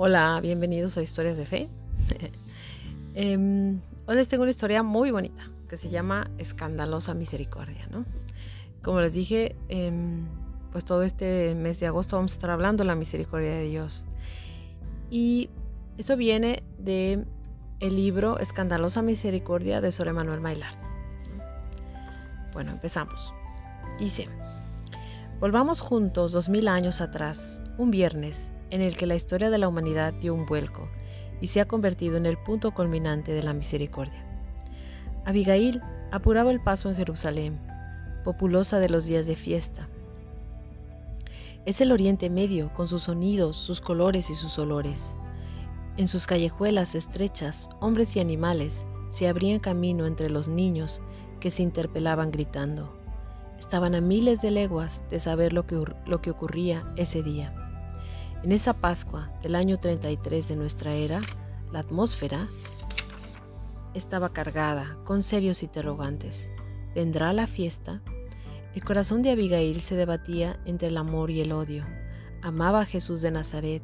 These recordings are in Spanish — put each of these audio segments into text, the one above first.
Hola, bienvenidos a Historias de Fe. Em, hoy les tengo una historia muy bonita que se llama Escandalosa Misericordia. ¿no? Como les dije, em, pues todo este mes de agosto vamos a estar hablando de la misericordia de Dios. Y eso viene de el libro Escandalosa Misericordia de Sor Emanuel Maillard. Bueno, empezamos. Dice, volvamos juntos dos mil años atrás, un viernes, en el que la historia de la humanidad dio un vuelco y se ha convertido en el punto culminante de la misericordia. Abigail apuraba el paso en Jerusalén, populosa de los días de fiesta. Es el Oriente Medio con sus sonidos, sus colores y sus olores. En sus callejuelas estrechas, hombres y animales se abrían camino entre los niños que se interpelaban gritando. Estaban a miles de leguas de saber lo que, lo que ocurría ese día. En esa Pascua del año 33 de nuestra era, la atmósfera estaba cargada con serios interrogantes. ¿Vendrá la fiesta? El corazón de Abigail se debatía entre el amor y el odio. Amaba a Jesús de Nazaret,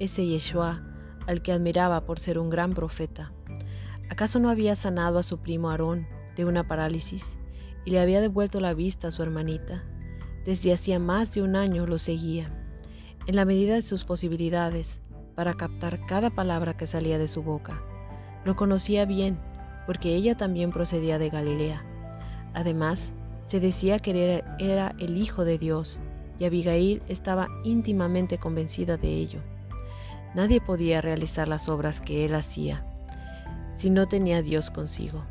ese Yeshua al que admiraba por ser un gran profeta. ¿Acaso no había sanado a su primo Aarón de una parálisis y le había devuelto la vista a su hermanita? Desde hacía más de un año lo seguía en la medida de sus posibilidades, para captar cada palabra que salía de su boca. Lo conocía bien, porque ella también procedía de Galilea. Además, se decía que era el Hijo de Dios, y Abigail estaba íntimamente convencida de ello. Nadie podía realizar las obras que él hacía si no tenía Dios consigo.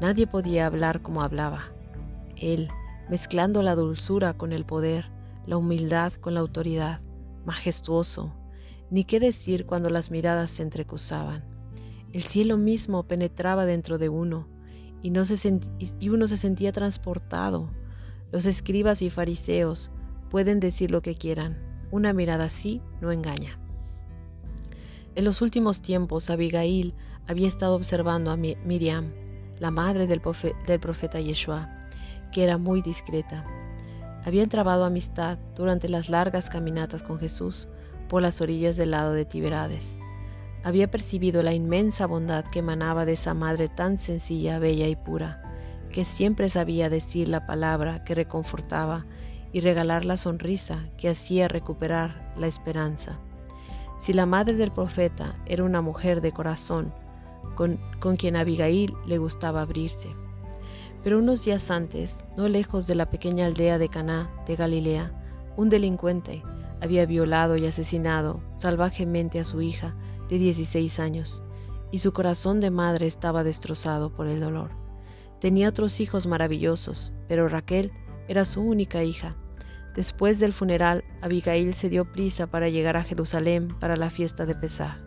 Nadie podía hablar como hablaba. Él, mezclando la dulzura con el poder, la humildad con la autoridad, majestuoso, ni qué decir cuando las miradas se entrecruzaban. El cielo mismo penetraba dentro de uno y, uno se sentía transportado. Los escribas y fariseos pueden decir lo que quieran, una mirada así no engaña. En los últimos tiempos Abigail había estado observando a Miriam, la madre del profeta Yeshua, que era muy discreta había trabado amistad durante las largas caminatas con Jesús por las orillas del lado de Tiberades. Había percibido la inmensa bondad que emanaba de esa madre tan sencilla, bella y pura, que siempre sabía decir la palabra que reconfortaba y regalar la sonrisa que hacía recuperar la esperanza. Si la madre del profeta era una mujer de corazón, con, con quien Abigail le gustaba abrirse. Pero unos días antes, no lejos de la pequeña aldea de Caná de Galilea, un delincuente había violado y asesinado salvajemente a su hija de 16 años, y su corazón de madre estaba destrozado por el dolor. Tenía otros hijos maravillosos, pero Raquel era su única hija. Después del funeral, Abigail se dio prisa para llegar a Jerusalén para la fiesta de Pesaj.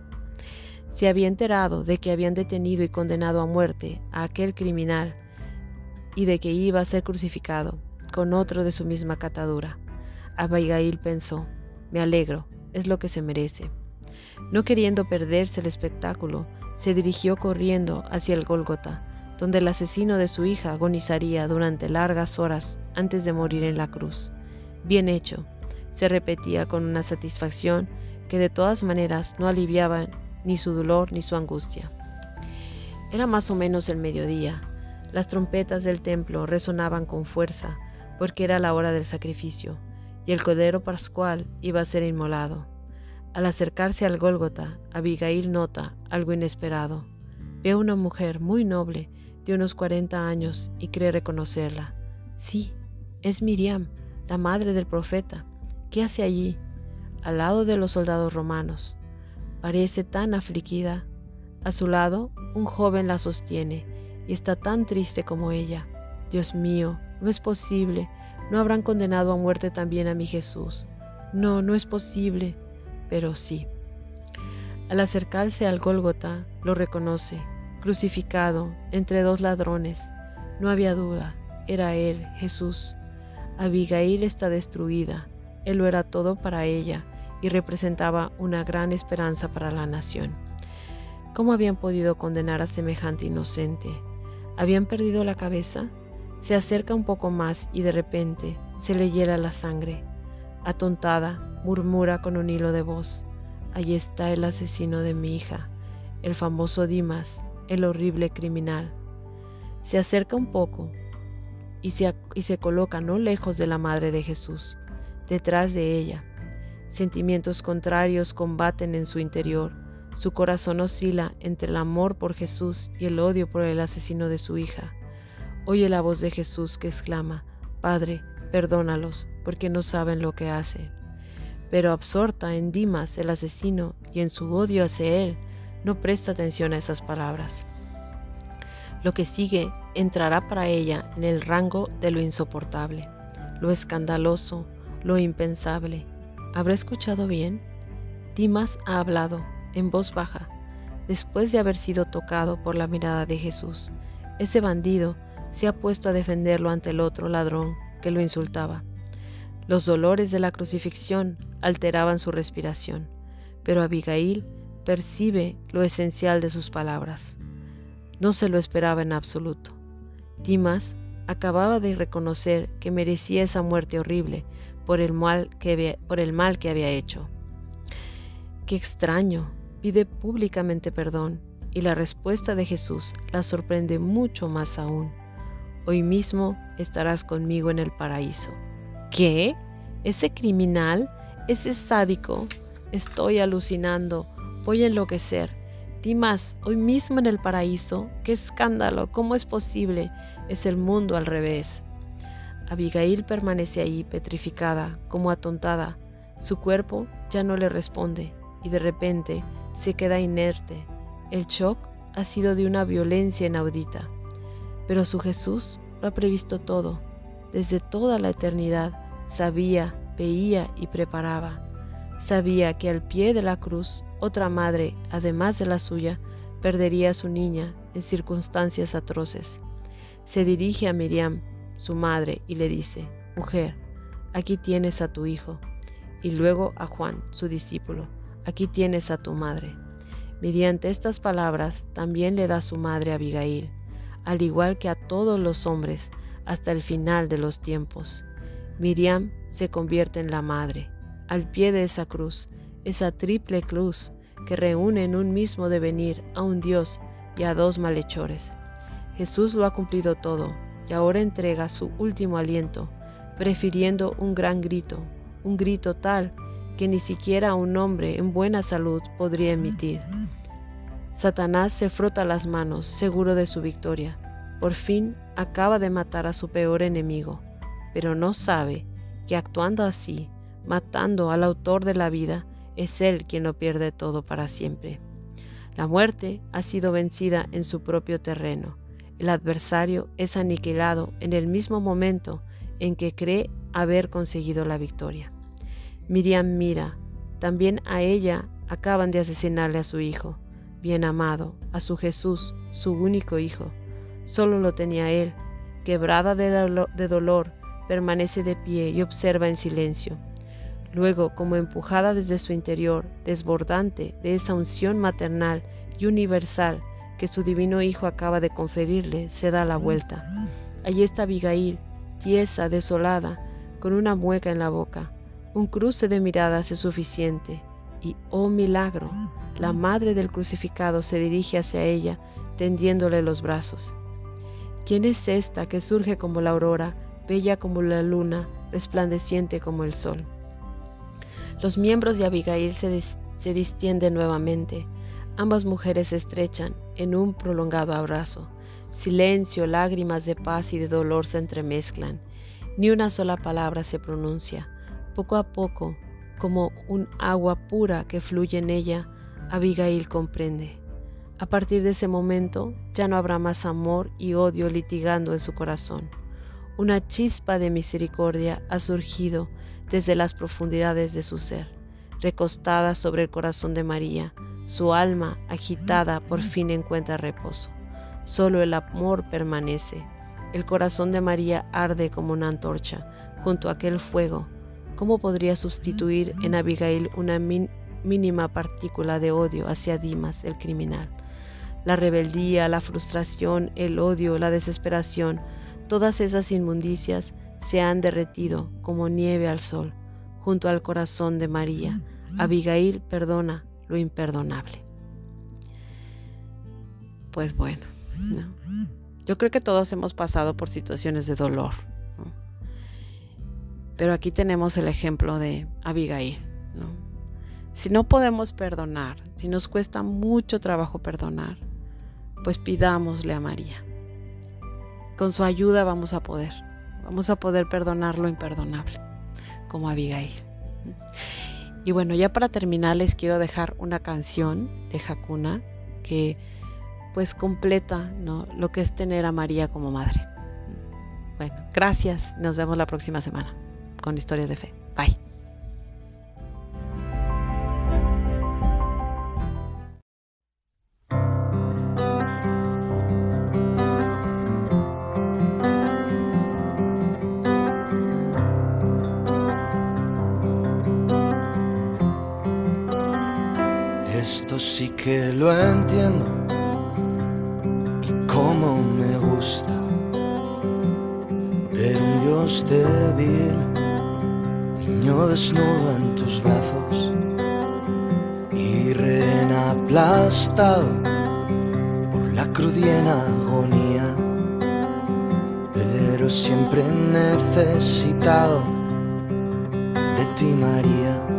Se había enterado de que habían detenido y condenado a muerte a aquel criminal y de que iba a ser crucificado con otro de su misma catadura. Abigail pensó, me alegro, es lo que se merece. No queriendo perderse el espectáculo, se dirigió corriendo hacia el Gólgota, donde el asesino de su hija agonizaría durante largas horas antes de morir en la cruz. Bien hecho, se repetía con una satisfacción que de todas maneras no aliviaba ni su dolor ni su angustia. Era más o menos el mediodía, las trompetas del templo resonaban con fuerza, porque era la hora del sacrificio, y el cordero pascual iba a ser inmolado. Al acercarse al Gólgota, Abigail nota algo inesperado. Ve a una mujer muy noble, de unos cuarenta años, y cree reconocerla. Sí, es Miriam, la madre del profeta. ¿Qué hace allí? Al lado de los soldados romanos. Parece tan afligida. A su lado, un joven la sostiene y está tan triste como ella. Dios mío, no es posible. ¿No habrán condenado a muerte también a mi Jesús? No, no es posible. Pero sí. Al acercarse al Gólgota, lo reconoce, crucificado entre dos ladrones. No había duda, era él, Jesús. Abigail está destruida. Él lo era todo para ella y representaba una gran esperanza para la nación. ¿Cómo habían podido condenar a semejante inocente? ¿Habían perdido la cabeza? Se acerca un poco más y de repente se le hiela la sangre. Atontada, murmura con un hilo de voz. allí está el asesino de mi hija, el famoso Dimas, el horrible criminal. Se acerca un poco y se, y se coloca no lejos de la madre de Jesús, detrás de ella. Sentimientos contrarios combaten en su interior. Su corazón oscila entre el amor por Jesús y el odio por el asesino de su hija. Oye la voz de Jesús que exclama, Padre, perdónalos, porque no saben lo que hacen. Pero absorta en Dimas, el asesino, y en su odio hacia él, no presta atención a esas palabras. Lo que sigue entrará para ella en el rango de lo insoportable, lo escandaloso, lo impensable. ¿Habrá escuchado bien? Dimas ha hablado en voz baja, después de haber sido tocado por la mirada de Jesús. Ese bandido se ha puesto a defenderlo ante el otro ladrón que lo insultaba. Los dolores de la crucifixión alteraban su respiración, pero Abigail percibe lo esencial de sus palabras. No se lo esperaba en absoluto. Dimas acababa de reconocer que merecía esa muerte horrible por el mal que había, por el mal que había hecho. Qué extraño, pide públicamente perdón y la respuesta de Jesús la sorprende mucho más aún. Hoy mismo estarás conmigo en el paraíso. ¿Qué? ¿Ese criminal? ¿Ese sádico? Estoy alucinando. Voy a enloquecer. Dimas, hoy mismo en el paraíso. ¡Qué escándalo! ¿Cómo es posible? Es el mundo al revés. Abigail permanece ahí petrificada, como atontada. Su cuerpo ya no le responde y de repente se queda inerte. El shock ha sido de una violencia inaudita. Pero su Jesús lo ha previsto todo. Desde toda la eternidad sabía, veía y preparaba. Sabía que al pie de la cruz otra madre, además de la suya, perdería a su niña en circunstancias atroces. Se dirige a Miriam, su madre, y le dice, Mujer, aquí tienes a tu hijo. Y luego a Juan, su discípulo, aquí tienes a tu madre. Mediante estas palabras también le da su madre a Abigail, al igual que a todos los hombres, hasta el final de los tiempos. Miriam se convierte en la madre, al pie de esa cruz, esa triple cruz que reúne en un mismo devenir a un Dios y a dos malhechores. Jesús lo ha cumplido todo y ahora entrega su último aliento, prefiriendo un gran grito, un grito tal que ni siquiera un hombre en buena salud podría emitir. Satanás se frota las manos, seguro de su victoria. Por fin acaba de matar a su peor enemigo, pero no sabe que actuando así, matando al autor de la vida, es él quien lo pierde todo para siempre. La muerte ha sido vencida en su propio terreno. El adversario es aniquilado en el mismo momento en que cree haber conseguido la victoria. Miriam mira, también a ella acaban de asesinarle a su hijo, bien amado, a su Jesús, su único hijo. Solo lo tenía él, quebrada de, de dolor, permanece de pie y observa en silencio. Luego, como empujada desde su interior, desbordante de esa unción maternal y universal que su divino Hijo acaba de conferirle, se da la vuelta. Allí está Abigail, tiesa, desolada, con una mueca en la boca. Un cruce de miradas es suficiente. Y, oh milagro, la madre del crucificado se dirige hacia ella, tendiéndole los brazos. ¿Quién es esta que surge como la aurora, bella como la luna, resplandeciente como el sol? Los miembros de Abigail se, se distienden nuevamente. Ambas mujeres se estrechan en un prolongado abrazo. Silencio, lágrimas de paz y de dolor se entremezclan. Ni una sola palabra se pronuncia. Poco a poco, como un agua pura que fluye en ella, Abigail comprende. A partir de ese momento ya no habrá más amor y odio litigando en su corazón. Una chispa de misericordia ha surgido desde las profundidades de su ser. Recostada sobre el corazón de María, su alma agitada por fin encuentra reposo. Solo el amor permanece. El corazón de María arde como una antorcha junto a aquel fuego ¿Cómo podría sustituir en Abigail una mínima partícula de odio hacia Dimas, el criminal? La rebeldía, la frustración, el odio, la desesperación, todas esas inmundicias se han derretido como nieve al sol, junto al corazón de María, Abigail perdona lo imperdonable. Pues bueno, yo creo que todos hemos pasado por situaciones de dolor. Pero aquí tenemos el ejemplo de Abigail. Si no podemos perdonar, si nos cuesta mucho trabajo perdonar, pues pidámosle a María. Con su ayuda vamos a poder, vamos a poder perdonar lo imperdonable, como Abigail. Y bueno, ya para terminar les quiero dejar una canción de Hakuna que pues completa lo que es tener a María como madre. Bueno, gracias. Nos vemos la próxima semana con historias de fe. Bye. Esto sí que lo entiendo y cómo me gusta ver un Dios débil, niño desnudo en tus brazos y rehén aplastado por la crudiena agonía, pero siempre necesitado de ti María.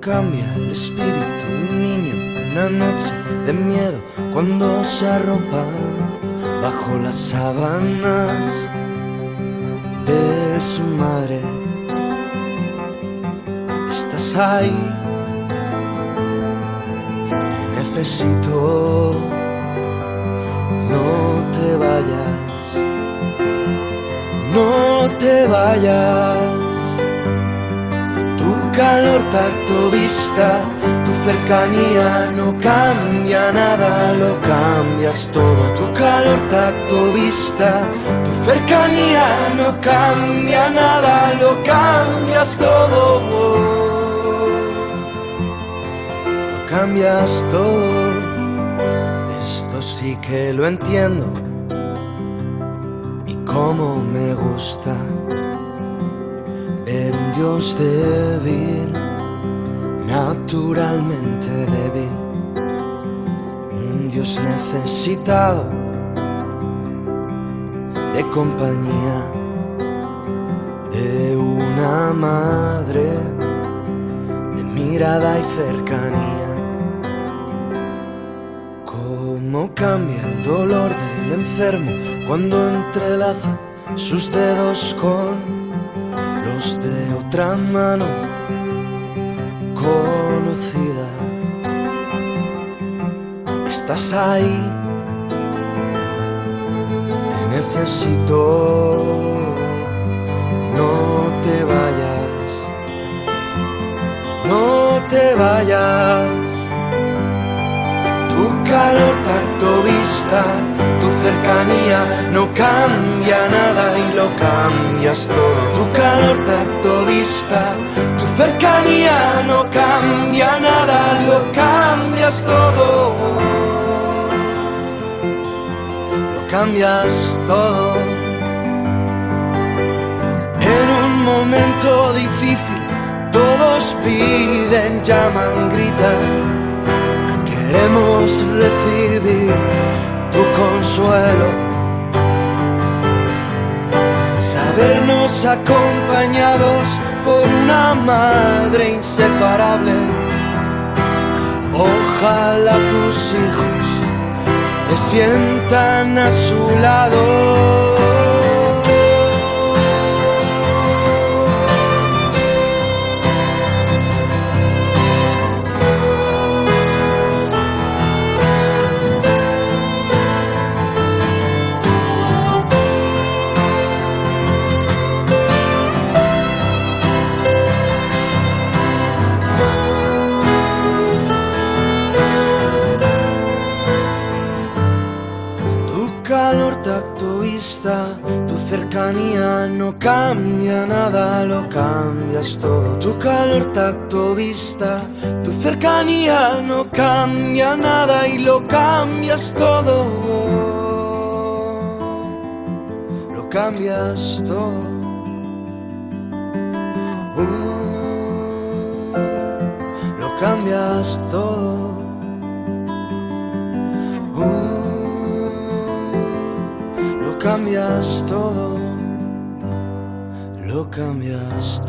Cambia el espíritu de un niño una noche de miedo cuando se arropa bajo las sábanas de su madre. Estás ahí, te necesito, no te vayas, no te vayas. Calor, tacto, vista, tu cercanía no cambia nada, lo cambias todo. Tu calor, tacto, vista, tu cercanía no cambia nada, lo cambias todo. Lo cambias todo. Esto sí que lo entiendo y cómo me gusta Dios débil, naturalmente débil, un Dios necesitado de compañía, de una madre, de mirada y cercanía. Cómo cambia el dolor del enfermo cuando entrelaza sus dedos con de otra mano Estás ahí, te necesito, no te vayas, no te vayas. Tu calor, tacto, vista tu cercanía no cambia nada y lo cambias todo. Tu calor, tacto, vista, tu cercanía no cambia nada, lo cambias todo. Cambias todo. En un momento difícil, todos piden, llaman, gritan. Queremos recibir tu consuelo. Sabernos acompañados por una madre inseparable. Ojalá tus hijos sientan a su lado. Cercanía no cambia nada, lo cambias todo. Tu calor, tacto, vista, tu cercanía no cambia nada y lo cambias todo. Lo cambias todo. Uh, lo cambias todo. Uh, lo cambias todo. Lo cambias.